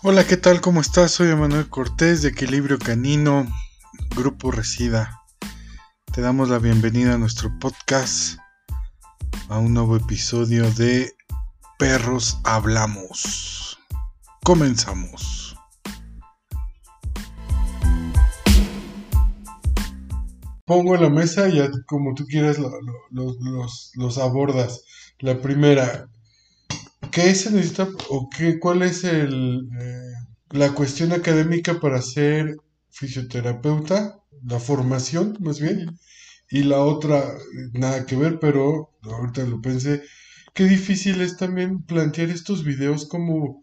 Hola, ¿qué tal? ¿Cómo estás? Soy Emanuel Cortés de Equilibrio Canino, Grupo Resida. Te damos la bienvenida a nuestro podcast, a un nuevo episodio de Perros Hablamos. Comenzamos. Pongo en la mesa y como tú quieras los, abordas. La primera, ¿qué se necesita o qué, cuál es el, eh, la cuestión académica para ser fisioterapeuta? La formación, más bien. Y la otra, nada que ver, pero ahorita lo pensé, qué difícil es también plantear estos videos como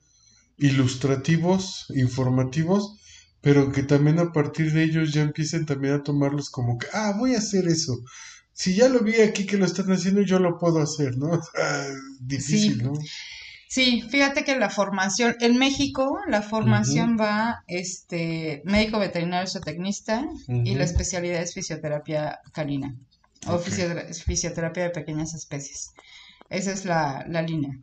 ilustrativos, informativos, pero que también a partir de ellos ya empiecen también a tomarlos como que, ah, voy a hacer eso. Si ya lo vi aquí que lo están haciendo, yo lo puedo hacer, ¿no? difícil, ¿no? Sí, fíjate que la formación, en México la formación va este médico veterinario zootecnista y la especialidad es fisioterapia canina o fisioterapia de pequeñas especies. Esa es la, línea.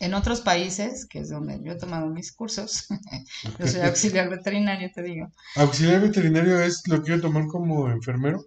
En otros países, que es donde yo he tomado mis cursos, yo soy auxiliar veterinario, te digo. ¿Auxiliar veterinario es lo que yo tomar como enfermero?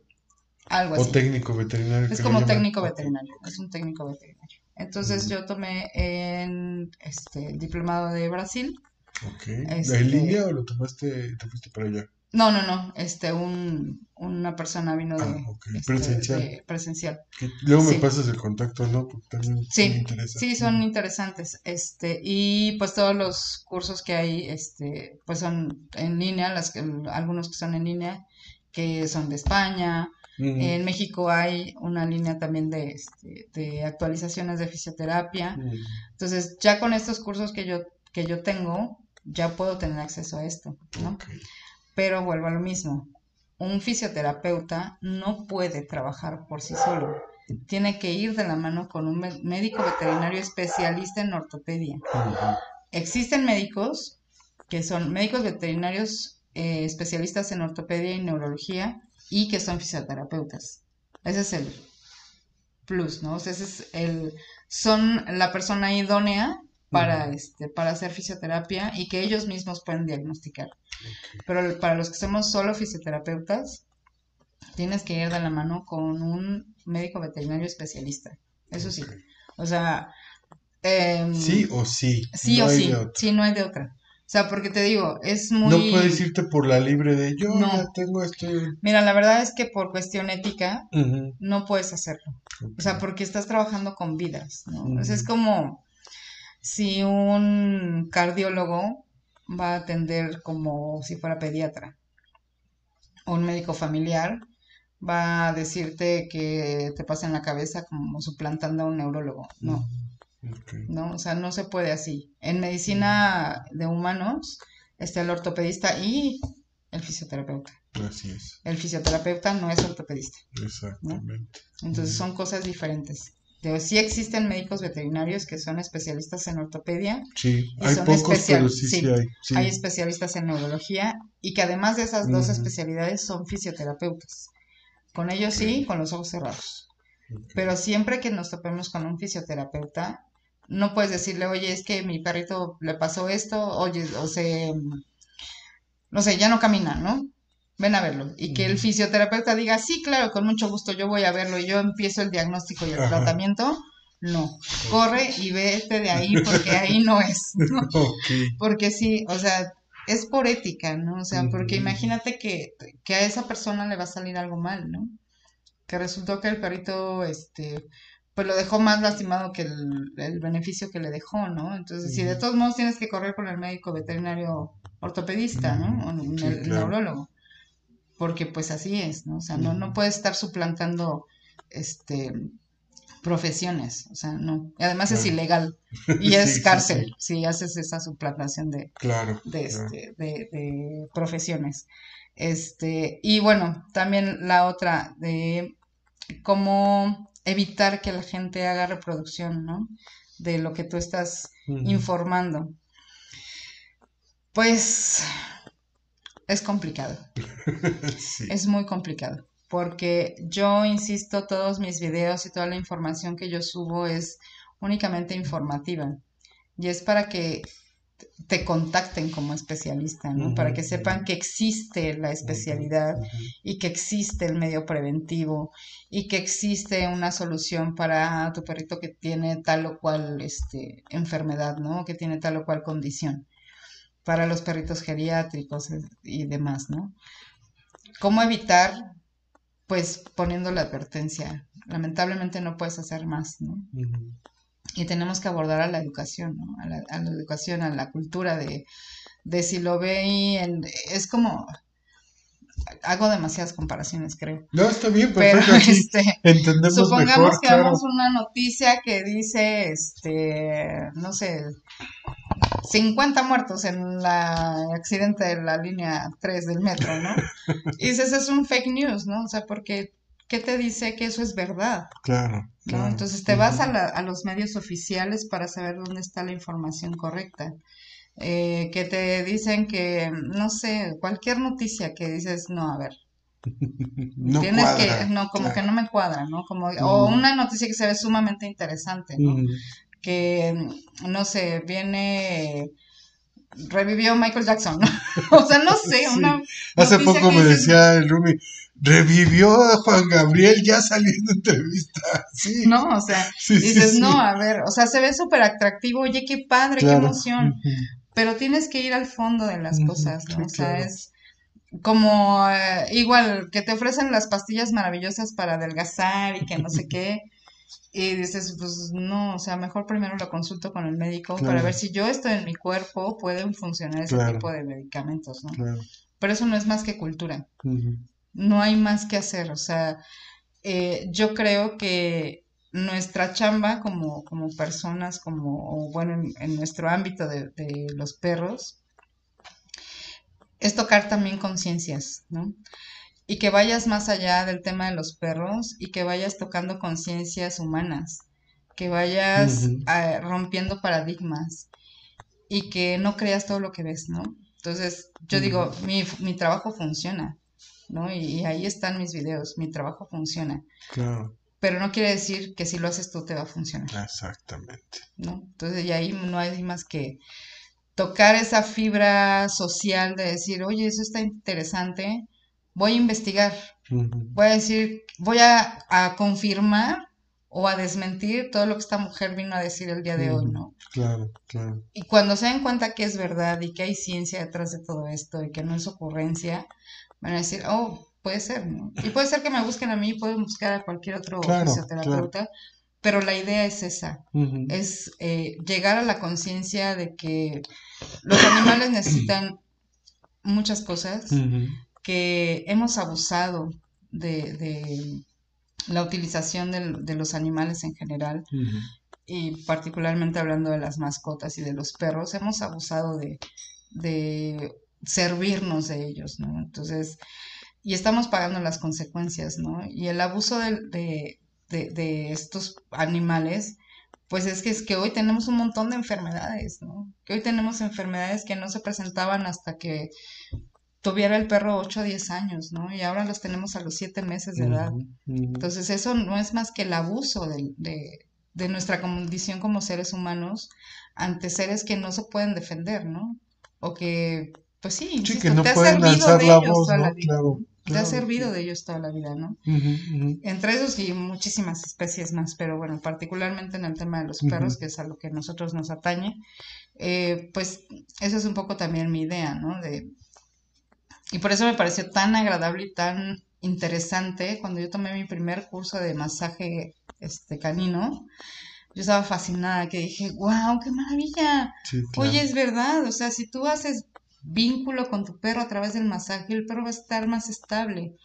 Algo así. ¿O técnico veterinario? Es como técnico veterinario, es un técnico veterinario. Entonces yo tomé en este, el diplomado de Brasil. Ok. Este, ¿En línea o lo tomaste, te fuiste para allá? No, no, no. Este, un, una persona vino de, ah, este, presencial. presencial. luego me pasas el contacto, ¿no? Porque también sí, me interesa. Sí, son interesantes. Este, y pues todos los cursos que hay, este, pues son en línea, las que, algunos que son en línea, que son de España, en México hay una línea también de, este, de actualizaciones de fisioterapia. Entonces, ya con estos cursos que yo, que yo tengo, ya puedo tener acceso a esto, ¿no? Pero vuelvo a lo mismo. Un fisioterapeuta no puede trabajar por sí solo. Tiene que ir de la mano con un médico veterinario especialista en ortopedia. Existen médicos que son médicos veterinarios eh, especialistas en ortopedia y neurología y que son fisioterapeutas. Ese es el plus, ¿no? O sea, ese es el, son la persona idónea para, este, para hacer fisioterapia y que ellos mismos pueden diagnosticar. Pero para los que somos solo fisioterapeutas, tienes que ir de la mano con un médico veterinario especialista. Eso sí. O sea... Sí o sí. Sí o sí. Sí, no hay de otra. O sea, porque te digo, es muy... No puedes irte por la libre de yo no. ya tengo esto. Mira, la verdad es que por cuestión ética no puedes hacerlo. O sea, porque estás trabajando con vidas, ¿no? es como si un cardiólogo va a atender como si fuera pediatra. O un médico familiar va a decirte que te pasa en la cabeza como suplantando a un neurólogo. No. ¿No? O sea, no se puede así. En medicina de humanos está el ortopedista y el fisioterapeuta. Así es. El fisioterapeuta no es ortopedista. Exactamente. Entonces son cosas diferentes. De, sí existen médicos veterinarios que son especialistas en ortopedia. Sí, hay pocos, pero sí, sí, hay. Hay especialistas en neurología y que además de esas dos especialidades son fisioterapeutas. Con ellos sí, con los ojos cerrados. Pero siempre que nos topemos con un fisioterapeuta, no puedes decirle, oye, es que mi perrito le pasó esto, oye, o se, no sé, ya no camina, ¿no? Ven a verlo. Y que el fisioterapeuta diga, sí, claro, con mucho gusto, yo voy a verlo y yo empiezo el diagnóstico y el tratamiento. No, corre y vete de ahí porque ahí no es. Porque sí, o sea, es por ética, ¿no? O sea, porque imagínate que, que a esa persona le va a salir algo mal, ¿no? Que resultó que el perrito, este, pues lo dejó más lastimado que el, beneficio que le dejó, ¿no? Entonces, si de todos modos tienes que correr con el médico veterinario ortopedista, ¿no? O el, neurólogo. Porque pues así es, ¿no? O sea, no, no puedes estar suplantando este profesiones, o sea, no. Y además es ilegal y es cárcel si haces esa suplantación de, claro, de, este, de, de profesiones. Este, y bueno, también la otra de cómo evitar que la gente haga reproducción, ¿no? De lo que tú estás informando. Pues es complicado. Es muy complicado. Porque yo insisto, todos mis videos y toda la información que yo subo es únicamente informativa. Y es para que te contacten como especialista, ¿no? Para que sepan que existe la especialidad y que existe el medio preventivo y que existe una solución para tu perrito que tiene tal o cual este, enfermedad, ¿no? Que tiene tal o cual condición. Para los perritos geriátricos y demás, ¿no? ¿Cómo evitar? Pues poniendo la advertencia. Lamentablemente no puedes hacer más, ¿no? Y tenemos que abordar a la educación, ¿no? a, la, a la educación, a la cultura de, de si lo ve y en, es como hago demasiadas comparaciones, creo. No, está bien, perfecto. Pero, este, entendemos supongamos que vemos una noticia que dice, este, no sé, 50 muertos en el accidente de la línea 3 del metro, ¿no? Y dices, es un fake news, ¿no? O sea, porque ¿qué te dice que eso es verdad? Claro. ¿no? Entonces te vas a, a, los medios oficiales para saber dónde está la información correcta. Eh, que te dicen que, no sé, cualquier noticia que dices, no, a ver. no tienes que, no, como que no me cuadra, ¿no? Como, O una noticia que se ve sumamente interesante, ¿no? Que, no sé, viene revivió Michael Jackson, o sea, no sé, una... Hace poco me decía el Rumi, revivió a Juan Gabriel ya saliendo entrevista. Sí. No, o sea, dices, no, a ver, o sea, se ve súper atractivo, oye, qué padre, qué emoción. Pero tienes que ir al fondo de las cosas, ¿no? o sea, es como eh, igual que te ofrecen las pastillas maravillosas para adelgazar y que no sé qué. Y dices, pues no, o sea, mejor primero lo consulto con el médico para ver si yo estoy en mi cuerpo, pueden funcionar ese tipo de medicamentos, ¿no? Pero eso no es más que cultura no hay más que hacer. O sea, eh, yo creo que nuestra chamba como, como personas, como, bueno, en, nuestro ámbito de, los perros, es tocar también conciencias, ¿no? Y que vayas más allá del tema de los perros y que vayas tocando conciencias humanas, que vayas rompiendo paradigmas y que no creas todo lo que ves, ¿no? Entonces, yo digo, mi, mi trabajo funciona, ¿no? Y, ahí están mis videos, mi trabajo funciona. Claro. Pero no quiere decir que si lo haces tú te va a funcionar. Exactamente. ¿No? Entonces, y ahí no hay más que tocar esa fibra social de decir, oye, eso está interesante, voy a investigar, voy a decir, voy a, a, confirmar o a desmentir todo lo que esta mujer vino a decir el día de hoy, ¿no? Claro, claro. Y cuando se den cuenta que es verdad y que hay ciencia detrás de todo esto y que no es ocurrencia, van a decir, oh, puede ser, ¿no? Y puede ser que me busquen a mí, pueden buscar a cualquier otro fisioterapeuta, pero la idea es esa, es eh, llegar a la conciencia de que los animales necesitan muchas cosas, que hemos abusado de, de la utilización de, los animales en general. Y particularmente hablando de las mascotas y de los perros, hemos abusado de, de servirnos de ellos, ¿no? Entonces, y estamos pagando las consecuencias, ¿no? Y el abuso de, de, estos animales, pues es que es que hoy tenemos un montón de enfermedades, ¿no? Que hoy tenemos enfermedades que no se presentaban hasta que tuviera el perro 8 a 10 años, ¿no? Y ahora los tenemos a los 7 meses de edad. Entonces eso no es más que el abuso de, de, de, nuestra condición como seres humanos ante seres que no se pueden defender, ¿no? O que pues sí, que no te ha servido de ellos toda la vida. te ha servido de ellos toda la vida, ¿no? Entre esos y muchísimas especies más, pero bueno, particularmente en el tema de los perros, que es a lo que nosotros nos atañe, eh, pues esa es un poco también mi idea, ¿no? De, y por eso me pareció tan agradable y tan interesante cuando yo tomé mi primer curso de masaje este canino. Yo estaba fascinada, que dije, wow, qué maravilla. Oye, es verdad, o sea, si tú haces vínculo con tu perro a través del masaje, el perro va a estar más estable,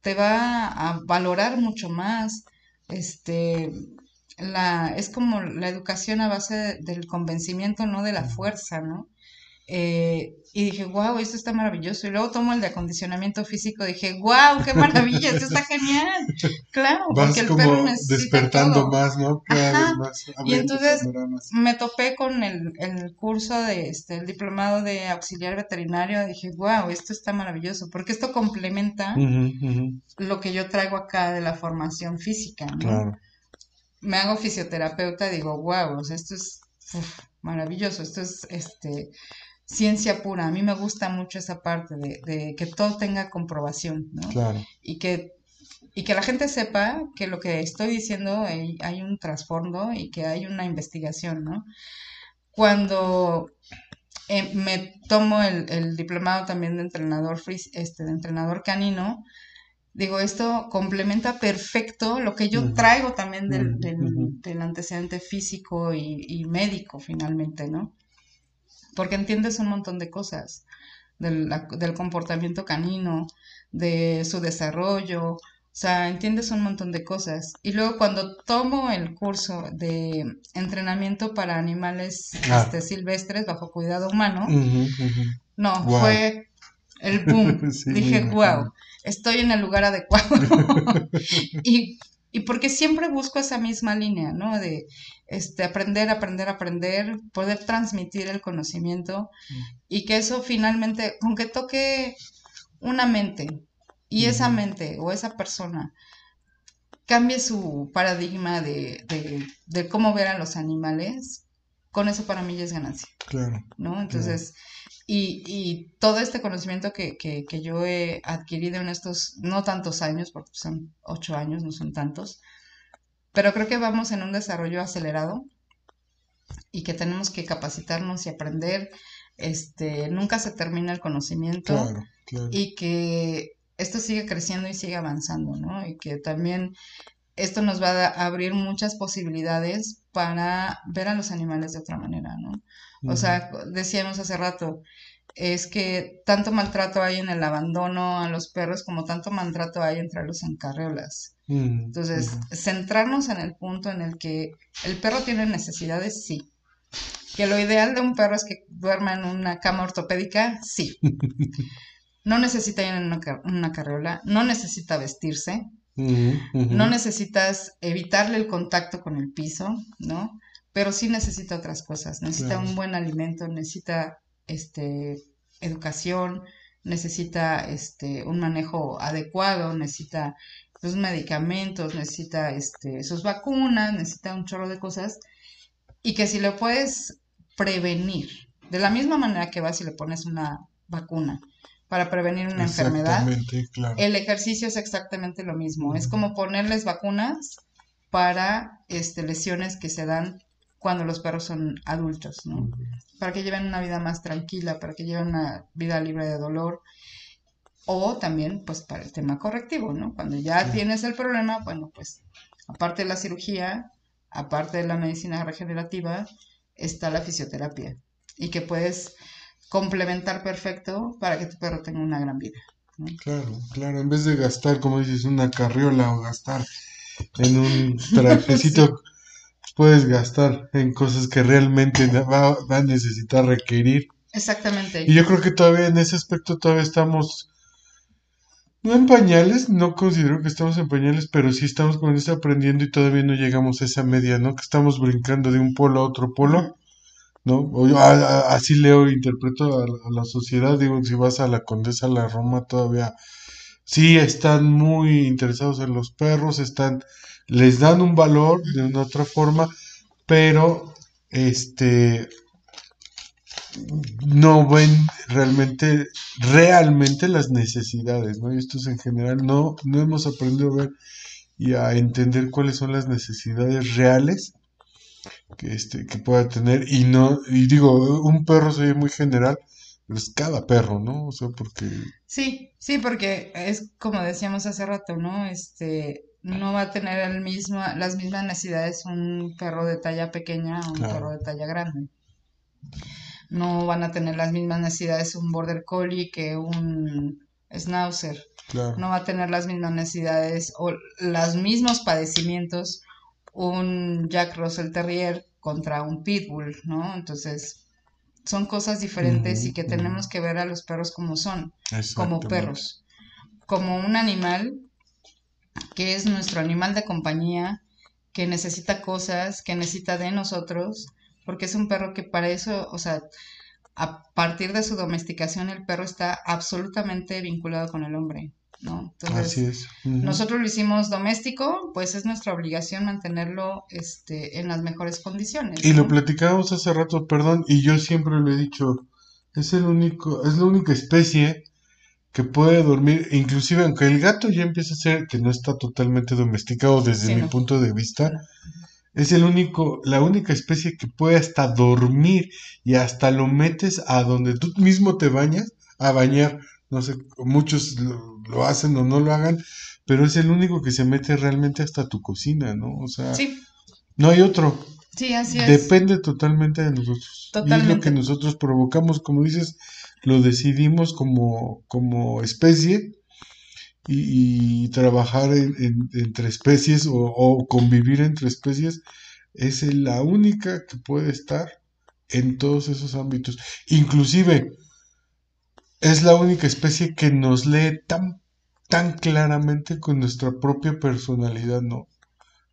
te va a valorar mucho más, este, la, es como la educación a base del convencimiento, no de la fuerza, ¿no? Eh, y dije, wow, esto está maravilloso. Y luego tomo el de acondicionamiento físico, dije, wow, qué maravilla, esto está genial. Claro, porque el perro necesita despertando más, ¿no? y entonces me topé con el, el curso de este, el diplomado de auxiliar veterinario, dije, wow, esto está maravilloso, porque esto complementa lo que yo traigo acá de la formación física, ¿no? Me hago fisioterapeuta, digo, wow, esto es maravilloso. Esto es este ciencia pura. A mí me gusta mucho esa parte de, que todo tenga comprobación, ¿no? Claro. Y que, y que la gente sepa que lo que estoy diciendo hay, un trasfondo y que hay una investigación, ¿no? Cuando eh, me tomo el, diplomado también de entrenador este, de entrenador canino, digo, esto complementa perfecto lo que yo traigo también del, del, antecedente físico y, y, médico finalmente, ¿no? Porque entiendes un montón de cosas del, del comportamiento canino, de su desarrollo, o sea, entiendes un montón de cosas. Y luego cuando tomo el curso de entrenamiento para animales ah. este, silvestres bajo cuidado humano, no, fue el boom. Dije, wow, estoy en el lugar adecuado. y y porque siempre busco esa misma línea, ¿no? De este, aprender, aprender, aprender, poder transmitir el conocimiento mm. y que eso finalmente, aunque toque una mente y esa mente o esa persona cambie su paradigma de, de, cómo ver a los animales, con eso para mí ya es ganancia. Claro. ¿No? Entonces, y, y, todo este conocimiento que, que, que, yo he adquirido en estos, no tantos años, porque son ocho años, no son tantos, pero creo que vamos en un desarrollo acelerado y que tenemos que capacitarnos y aprender. Este, nunca se termina el conocimiento y que esto sigue creciendo y sigue avanzando, ¿no? Y que también esto nos va a abrir muchas posibilidades para ver a los animales de otra manera, ¿no? O sea, decíamos hace rato, es que tanto maltrato hay en el abandono a los perros como tanto maltrato hay entre los en carriolas. Entonces, centrarnos en el punto en el que el perro tiene necesidades, sí. Que lo ideal de un perro es que duerma en una cama ortopédica, sí. No necesita ir en una, una carriola, no necesita vestirse, no necesitas evitarle el contacto con el piso, ¿no? Pero sí necesita otras cosas. Necesita un buen alimento, necesita este, educación, necesita este, un manejo adecuado, necesita sus medicamentos, necesita este, sus vacunas, necesita un chorro de cosas. Y que si lo puedes prevenir, de la misma manera que vas y le pones una vacuna, para prevenir una enfermedad. El ejercicio es exactamente lo mismo. Es como ponerles vacunas para este, lesiones que se dan cuando los perros son adultos, ¿no? Para que lleven una vida más tranquila, para que lleven una vida libre de dolor. O también, pues, para el tema correctivo, ¿no? Cuando ya tienes el problema, bueno, pues, aparte de la cirugía, aparte de la medicina regenerativa, está la fisioterapia. Y que puedes complementar perfecto para que tu perro tenga una gran vida. Claro, claro, en vez de gastar, como dices, una carriola o gastar en un trajecito, puedes gastar en cosas que realmente va, a necesitar requerir. Exactamente. Y yo creo que todavía en ese aspecto todavía estamos, no en pañales, no considero que estamos en pañales, pero sí estamos con eso aprendiendo y todavía no llegamos a esa media, ¿no? Que estamos brincando de un polo a otro polo. ¿No? Yo, así leo e interpreto a, la sociedad, digo, si vas a la Condesa, a la Roma, todavía sí están muy interesados en los perros, están, les dan un valor de una otra forma, pero este no ven realmente, realmente las necesidades, ¿no? Y esto es en general, no, no hemos aprendido a ver y a entender cuáles son las necesidades reales que, este, que pueda tener. Y no, y digo, un perro soy muy general, pero es cada perro, ¿no? O sea, porque... Sí, sí, porque es como decíamos hace rato, ¿no? Este, no va a tener el mismo, las mismas necesidades un perro de talla pequeña o un perro de talla grande. No van a tener las mismas necesidades un border collie que un schnauzer. No va a tener las mismas necesidades o los mismos padecimientos un Jack Russell Terrier contra un Pitbull, ¿no? Entonces, son cosas diferentes y que tenemos que ver a los perros como son, como perros, como un animal que es nuestro animal de compañía, que necesita cosas, que necesita de nosotros, porque es un perro que para eso, o sea, a partir de su domesticación el perro está absolutamente vinculado con el hombre. ¿No? Entonces, Así es. nosotros lo hicimos doméstico, pues es nuestra obligación mantenerlo este, en las mejores condiciones. Y lo platicábamos hace rato, perdón, y yo siempre lo he dicho, es el único, es la única especie que puede dormir, inclusive aunque el gato ya empieza a ser que no está totalmente domesticado desde mi punto de vista, es el único, la única especie que puede hasta dormir y hasta lo metes a donde tú mismo te bañas a bañar. No sé, muchos lo, hacen o no lo hagan, pero es el único que se mete realmente hasta tu cocina, ¿no? O sea, no hay otro. Sí, así es. Depende totalmente de nosotros. Totalmente. Y es lo que nosotros provocamos, como dices, lo decidimos como, como especie y, trabajar entre especies o, convivir entre especies es la única que puede estar en todos esos ámbitos. Inclusive es la única especie que nos lee tan, tan claramente con nuestra propia personalidad, ¿no?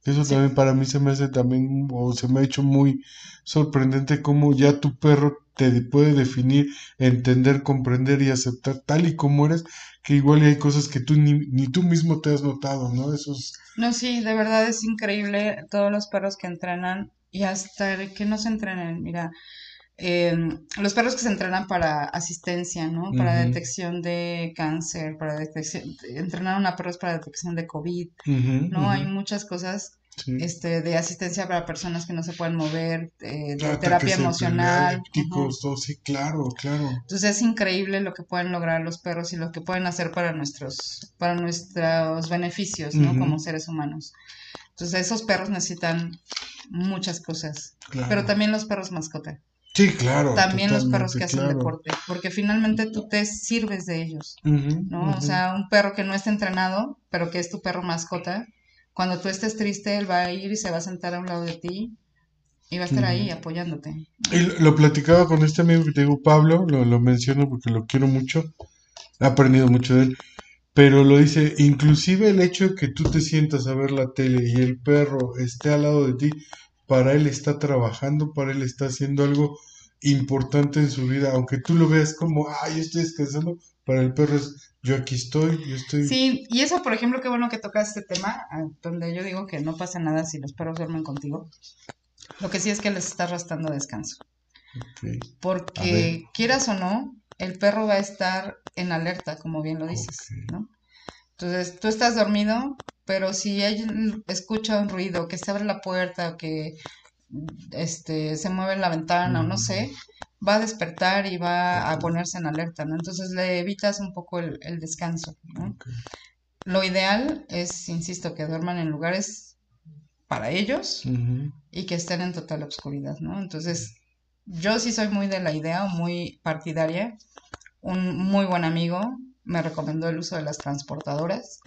Eso también para mí se me hace también, o se me ha hecho muy sorprendente cómo ya tu perro te puede definir, entender, comprender y aceptar tal y como eres, que igual hay cosas que tú ni, ni tú mismo te has notado, ¿no? Eso es... No, sí, de verdad es increíble todos los perros que entrenan y hasta que no se entrenen, mira, em, los perros que se entrenan para asistencia, ¿no? Para detección de cáncer, para detección, entrenaron a perros para detección de COVID, ¿no? Hay muchas cosas este, de asistencia para personas que no se pueden mover, eh, de terapia emocional. sí, claro, claro. Entonces es increíble lo que pueden lograr los perros y lo que pueden hacer para nuestros, para nuestros beneficios, ¿no? Como seres humanos. Entonces esos perros necesitan muchas cosas, pero también los perros mascota. Sí, claro. También los perros que hacen deporte, porque finalmente tú te sirves de ellos, ¿no? O sea, un perro que no está entrenado, pero que es tu perro mascota, cuando tú estés triste, él va a ir y se va a sentar a un lado de ti y va a estar ahí apoyándote. Y lo, platicaba con este amigo que te digo, Pablo, lo, lo menciono porque lo quiero mucho, he aprendido mucho de él, pero lo dice, inclusive el hecho de que tú te sientas a ver la tele y el perro esté al lado de ti, para él está trabajando, para él está haciendo algo importante en su vida, aunque tú lo veas como, ay, yo estoy descansando, para el perro es, yo aquí estoy, yo estoy... Sí, y eso, por ejemplo, qué bueno que tocas este tema, ah, donde yo digo que no pasa nada si los perros duermen contigo. Lo que sí es que les estás restando descanso. Porque quieras o no, el perro va a estar en alerta, como bien lo dices, ¿no? Entonces, tú estás dormido, pero si él escucha un ruido, que se abre la puerta o que este, se mueve la ventana o no sé, va a despertar y va a ponerse en alerta, ¿no? Entonces le evitas un poco el, descanso, ¿no? Lo ideal es, insisto, que duerman en lugares para ellos y que estén en total oscuridad, ¿no? Entonces, yo sí soy muy de la idea, muy partidaria. Un muy buen amigo me recomendó el uso de las transportadoras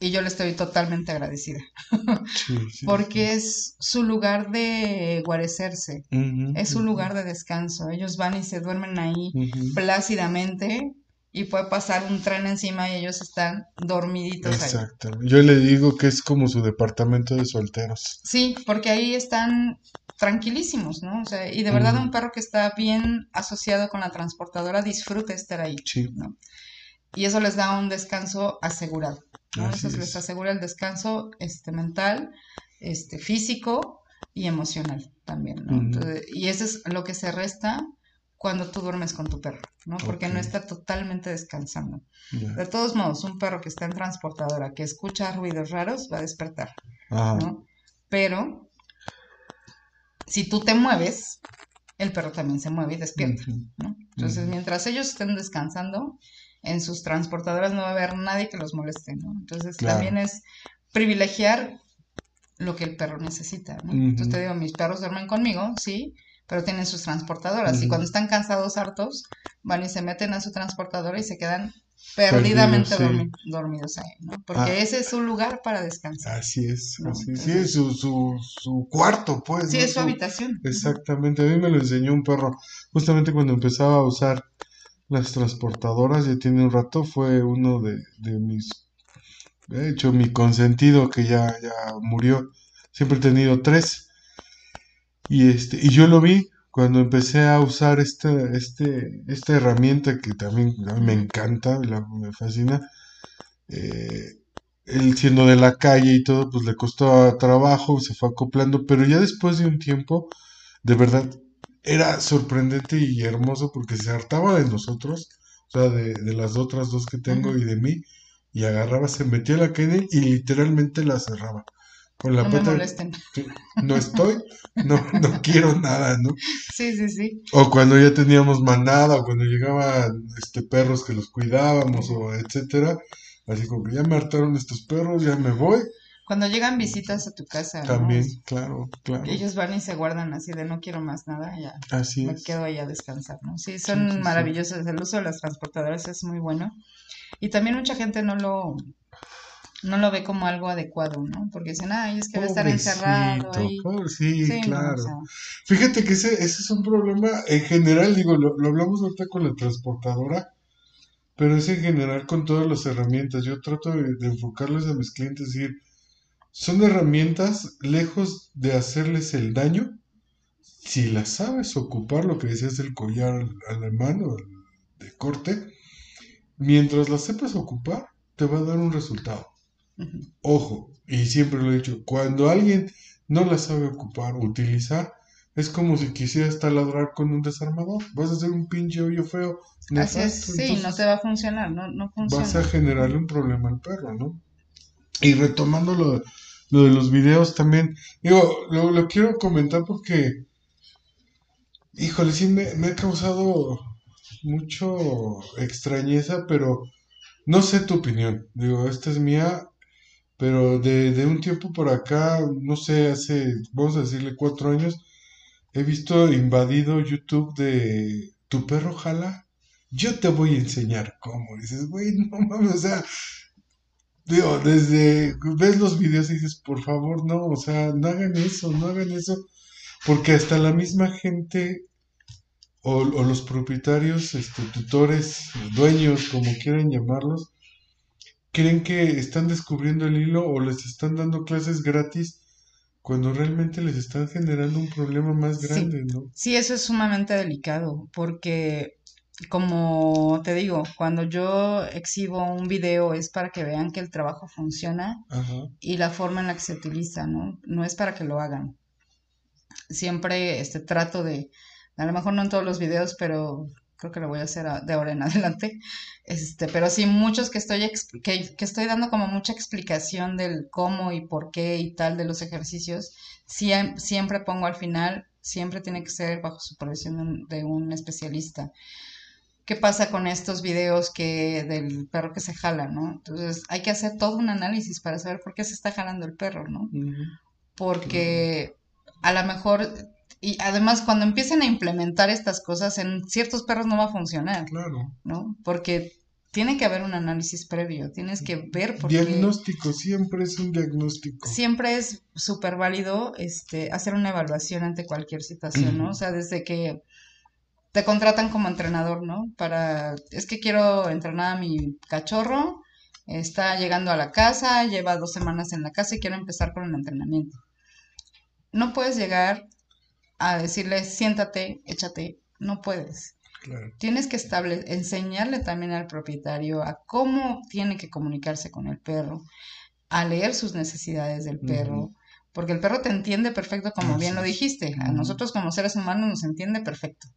y yo le estoy totalmente agradecida. Porque es su lugar de guarecerse, es su lugar de descanso. Ellos van y se duermen ahí plácidamente y puede pasar un tren encima y ellos están dormiditos Exacto. Yo le digo que es como su departamento de solteros. Sí, porque ahí están tranquilísimos, ¿no? O sea, y de verdad un perro que está bien asociado con la transportadora disfruta estar ahí. ¿no? Y eso les da un descanso asegurado. Eso les asegura el descanso este, mental, este, físico y emocional también, y eso es lo que se resta cuando tú duermes con tu perro, ¿no? Porque no está totalmente descansando. De todos modos, un perro que está en transportadora, que escucha ruidos raros, va a despertar, ¿no? Pero si tú te mueves, el perro también se mueve y despierta, ¿no? Entonces, mientras ellos estén descansando, en sus transportadoras no va a haber nadie que los moleste, ¿no? Entonces también es privilegiar lo que el perro necesita, ¿no? Entonces te digo, mis perros duermen conmigo, sí, pero tienen sus transportadoras y cuando están cansados, hartos, van y se meten a su transportadora y se quedan perdidamente dormidos ahí, ¿no? Porque ah. ese es su lugar para descansar. Así es, así es. Sí, es su, su, su, cuarto, pues. Sí, es su habitación. Exactamente, a mí me lo enseñó un perro, justamente cuando empezaba a usar las transportadoras, ya tiene un rato, fue uno de, mis, de hecho, mi consentido que ya, ya murió. Siempre he tenido tres. Y este, y yo lo vi cuando empecé a usar este, este, esta herramienta que también me encanta, me fascina. eh, él siendo de la calle y todo, pues le costó trabajo, se fue acoplando, pero ya después de un tiempo, de verdad, era sorprendente y hermoso porque se hartaba de nosotros, o sea, de, de las otras dos que tengo y de mí, y agarraba, se metía la calle y literalmente la cerraba. Con la no pata, me molesten. no estoy, no, no quiero nada, ¿no? Sí, sí, sí. O cuando ya teníamos manada, o cuando llegaban este perros que los cuidábamos, o etcétera, así como que ya me hartaron estos perros, ya me voy. Cuando llegan visitas a tu casa, ¿no? También, claro, claro. Ellos van y se guardan así de no quiero más nada, ya Así me es. quedo ahí a descansar, ¿no? Sí, son sí, sí. maravillosos. El uso de las transportadoras es muy bueno. Y también mucha gente no lo, no lo ve como algo adecuado, ¿no? Porque dicen, ay, es que va a estar encerrado ahí. sí, no, claro. o sea, Fíjate que ese, ese es un problema en general, digo, lo, lo hablamos ahorita con la transportadora, pero es en general con todas las herramientas. Yo trato de, de enfocarles a mis clientes, decir, son herramientas lejos de hacerles el daño, si las sabes ocupar, lo que decías del collar al- alemán o de corte, mientras las sepas ocupar, te va a dar un resultado. Ojo, y siempre lo he dicho, cuando alguien no la sabe ocupar, utilizar, es como si quisieras taladrar con un desarmador. Vas a hacer un pinche hoyo feo. Así es, nefasto, sí, no te va a funcionar, no, no Vas a funciona. generarle un problema al perro, ¿no? Y retomando lo, lo de los videos también, digo, lo, lo quiero comentar porque, híjole, sí me, me ha causado mucho extrañeza, pero no sé tu opinión. Digo, esta es mía, pero de, de un tiempo por acá, no sé, hace, vamos a decirle cuatro años, he visto invadido YouTube de tu perro jala. Yo te voy a enseñar cómo. Dices, güey, no mames, o sea, digo, desde ves los videos y dices, por favor, no, o sea, no hagan eso, no hagan eso, porque hasta la misma gente o, o los propietarios, este, tutores, dueños, como quieran llamarlos, creen que están descubriendo el hilo o les están dando clases gratis cuando realmente les están generando un problema más Sí. grande, ¿no? Sí, eso es sumamente delicado, porque como te digo, cuando yo exhibo un video es para que vean que el trabajo funciona Ajá, y la forma en la que se utiliza, ¿no? No es para que lo hagan. Siempre este trato de, a lo mejor no en todos los videos, pero creo que lo voy a hacer a- de ahora en adelante. Este, pero sí muchos que estoy que, que estoy dando como mucha explicación del cómo y por qué y tal de los ejercicios, siem- siempre pongo al final, siempre tiene que ser bajo supervisión de un, de un especialista. ¿Qué pasa con estos videos que del perro que se jala, ¿no? Entonces hay que hacer todo un análisis para saber por qué se está jalando el perro, ¿no? porque a lo mejor, y además cuando empiecen a implementar estas cosas, en ciertos perros no va a funcionar, claro. ¿no? Porque tiene que haber un análisis previo, tienes que ver por qué. Diagnóstico, siempre es un diagnóstico. Siempre es súper válido este, hacer una evaluación ante cualquier situación, ¿no? O sea, desde que te contratan como entrenador, ¿no? Para, es que quiero entrenar a mi cachorro, está llegando a la casa, lleva dos semanas en la casa y quiero empezar con el entrenamiento. No puedes llegar a decirle, siéntate, échate, no puedes. Claro. Tienes que estable enseñarle también al propietario a cómo tiene que comunicarse con el perro, a leer sus necesidades del perro, porque el perro te entiende perfecto, como bien lo dijiste. A nosotros como seres humanos nos entiende perfecto,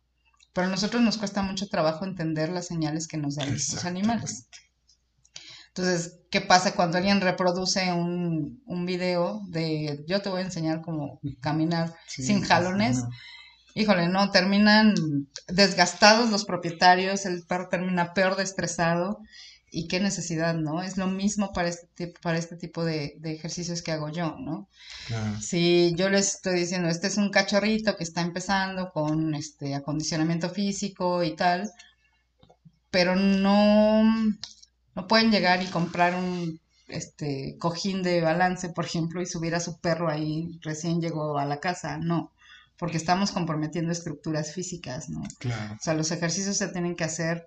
pero a nosotros nos cuesta mucho trabajo entender las señales que nos dan los animales. Entonces, ¿qué pasa cuando alguien reproduce un, un video de yo te voy a enseñar cómo caminar Sí, sin jalones? no. Híjole, no, terminan desgastados los propietarios, el perro termina peor de estresado y qué necesidad, ¿no? Es lo mismo para este tipo, para este tipo de, de ejercicios que hago yo, ¿no? Claro. Si yo les estoy diciendo, este es un cachorrito que está empezando con este acondicionamiento físico y tal, pero no, no pueden llegar y comprar un este cojín de balance, por ejemplo, y subir a su perro ahí recién llegó a la casa, no, porque estamos comprometiendo estructuras físicas, ¿no? Claro. O sea, los ejercicios se tienen que hacer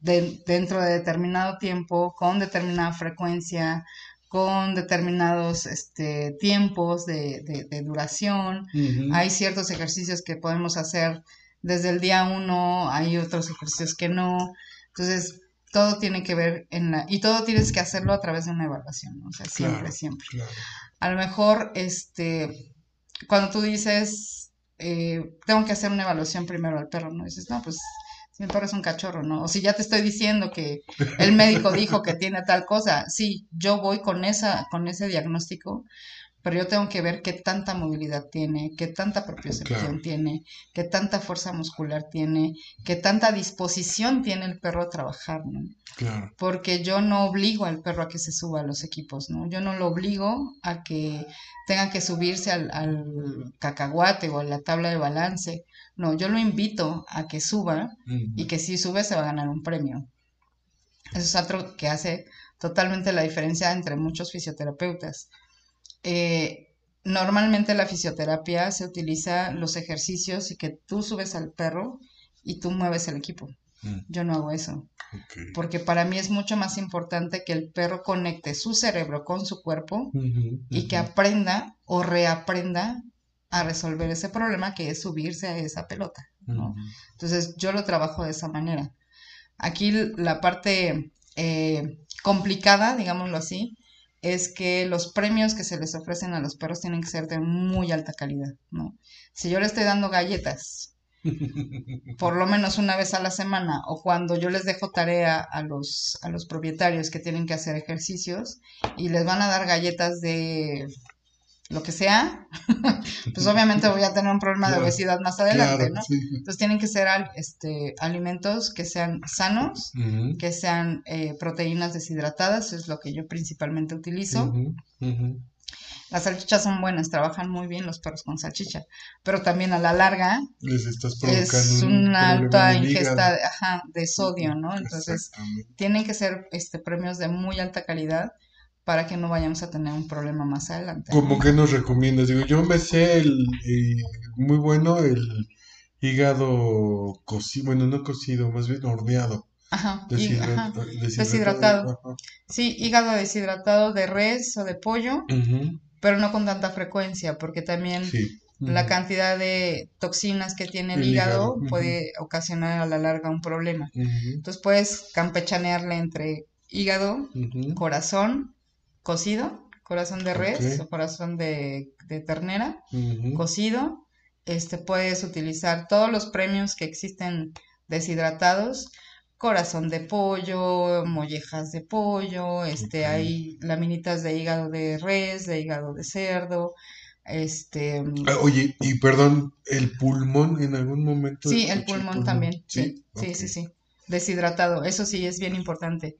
de- dentro de determinado tiempo, con determinada frecuencia, con determinados este, tiempos de, de- de duración. Hay ciertos ejercicios que podemos hacer desde el día uno, hay otros ejercicios que no. Entonces, todo tiene que ver en la, y todo tienes que hacerlo a través de una evaluación, o sea, siempre, siempre. A lo mejor, este, cuando tú dices, eh, tengo que hacer una evaluación primero al perro, ¿no? Dices, no, pues mi perro es un cachorro, ¿no? O si ya te estoy diciendo que el médico dijo que tiene tal cosa, sí, yo voy con esa, con ese diagnóstico, pero yo tengo que ver qué tanta movilidad tiene, qué tanta propiocepción tiene, qué tanta fuerza muscular tiene, qué tanta disposición tiene el perro a trabajar, ¿no? Claro. Porque yo no obligo al perro a que se suba a los equipos, ¿no? Yo no lo obligo a que tenga que subirse al, al cacahuate o a la tabla de balance. No, yo lo invito a que suba y que si sube se va a ganar un premio. Eso es otro que hace totalmente la diferencia entre muchos fisioterapeutas eh, normalmente la fisioterapia se utiliza los ejercicios y que tú subes al perro y tú mueves el equipo. Mm. Yo no hago eso. Porque para mí es mucho más importante que el perro conecte su cerebro con su cuerpo y que aprenda o reaprenda a resolver ese problema que es subirse a esa pelota. Entonces yo lo trabajo de esa manera. Aquí la parte eh, complicada, digámoslo así, es que los premios que se les ofrecen a los perros tienen que ser de muy alta calidad, ¿no? Si yo le estoy dando galletas por lo menos una vez a la semana o cuando yo les dejo tarea a los, a los propietarios que tienen que hacer ejercicios y les van a dar galletas de lo que sea, pues obviamente voy a tener un problema de obesidad más adelante, ¿no? Entonces tienen que ser este, alimentos que sean sanos, que sean eh, proteínas deshidratadas, es lo que yo principalmente utilizo. Las salchichas son buenas, trabajan muy bien los perros con salchicha, pero también a la larga es una alta ingesta de, sodio, ¿no? Entonces tienen que ser este, premios de muy alta calidad para que no vayamos a tener un problema más adelante. ¿Cómo que nos recomiendas? Digo, yo me sé el, eh, muy bueno el hígado cocido, bueno, no cocido, más bien horneado. Ajá, deshidratado. Sí, hígado deshidratado de res o de pollo, pero no con tanta frecuencia, porque también la cantidad de toxinas que tiene el, hígado, puede ocasionar a la larga un problema. Entonces puedes campechanearle entre hígado, corazón, cocido, corazón de res o corazón de, ternera, cocido. Este, puedes utilizar todos los premios que existen deshidratados, corazón de pollo, mollejas de pollo, este, hay laminitas de hígado de res, de hígado de cerdo, este... Ah, oye, y perdón, ¿el pulmón en algún momento? Sí, el pulmón, también, sí, sí, sí, sí, deshidratado, eso sí es bien importante,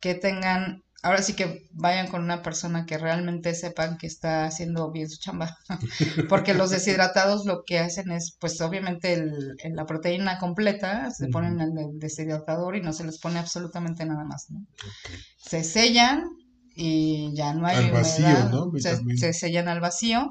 que tengan ahora sí que vayan con una persona que realmente sepan que está haciendo bien su chamba. Porque los deshidratados lo que hacen es, pues obviamente el, la proteína completa, se ponen en el deshidratador y no se les pone absolutamente nada más. ¿no? Se sellan y ya no hay al vacío, ¿no? se, sellan al vacío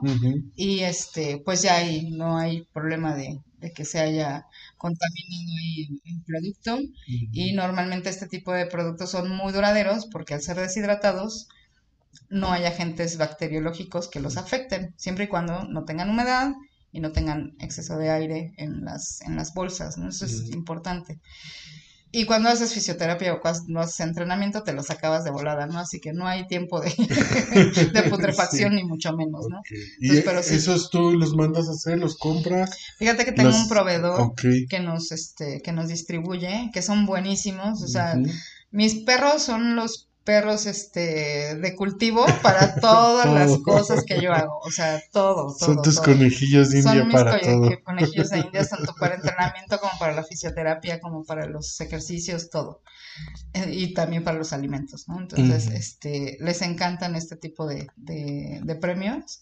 y este pues ya ahí no hay problema de, de que se haya contaminado ahí el producto y normalmente este tipo de productos son muy duraderos porque al ser deshidratados no hay agentes bacteriológicos que los afecten, siempre y cuando no tengan humedad y no tengan exceso de aire en las, en las bolsas, ¿no? Eso es importante. Y cuando haces fisioterapia o cuando haces entrenamiento, te los acabas de volada, ¿no? Así que no hay tiempo de, de putrefacción, ni mucho menos, ¿no? ¿Y esos tú los mandas a hacer, los compras? Fíjate que tengo un proveedor que nos este que nos distribuye, que son buenísimos, o sea, mis perros son los perros este de cultivo para todas las cosas que yo hago, o sea, todo, todo Son tus conejillos de India Son para mis conejillos de India tanto para entrenamiento como para la fisioterapia, como para los ejercicios, todo. Eh, y también para los alimentos, ¿no? Entonces, este les encantan este tipo de, de, premios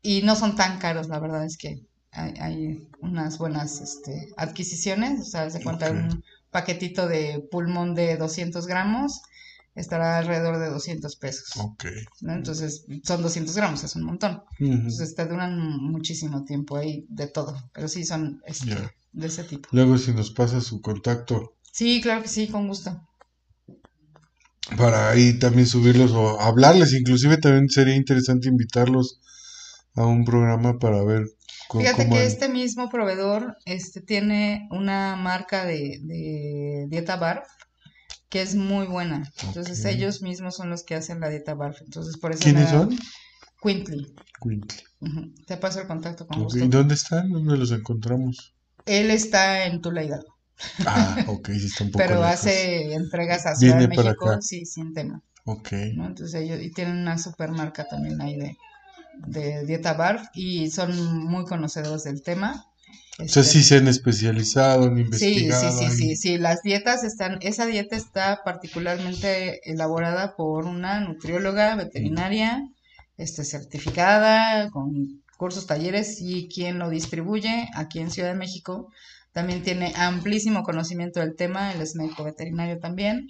y no son tan caros, la verdad es que hay, unas buenas este, adquisiciones, o sea, se cuenta un paquetito de pulmón de 200 gramos estará alrededor de 200 pesos. Ok. Entonces, son 200 gramos, es un montón. Entonces, te duran muchísimo tiempo ahí de todo, pero sí son este, de ese tipo. Luego, si nos pasa su contacto. Sí, claro que sí, con gusto. Para ahí también subirlos o hablarles, inclusive también sería interesante invitarlos a un programa para ver Fíjate que este mismo proveedor este, tiene una marca de, de dieta bar que es muy buena. Entonces ellos mismos son los que hacen la dieta BARF. Entonces por eso ¿Quiénes son? Quintley. Te paso el contacto con ¿Y dónde están? ¿Dónde los encontramos? Él está en Tula Hidalgo. Ah, ok, sí está un poco Pero hace entregas a Ciudad de México, sí, sin tema. Ok. Entonces ellos, y tienen una super marca también ahí de, de dieta BARF y son muy conocedores del tema. O sea, sí se han especializado, en investigado. Sí, sí, sí, sí, sí, las dietas están, esa dieta está particularmente elaborada por una nutrióloga veterinaria, este, certificada, con cursos, talleres, y quien lo distribuye aquí en Ciudad de México también tiene amplísimo conocimiento del tema, él es médico veterinario también,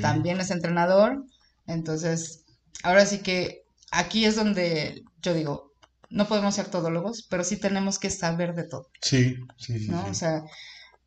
también es entrenador, entonces, ahora sí que aquí es donde yo digo, no podemos ser todólogos, pero sí tenemos que saber de todo. Sí, sí, sí. ¿no? O sea,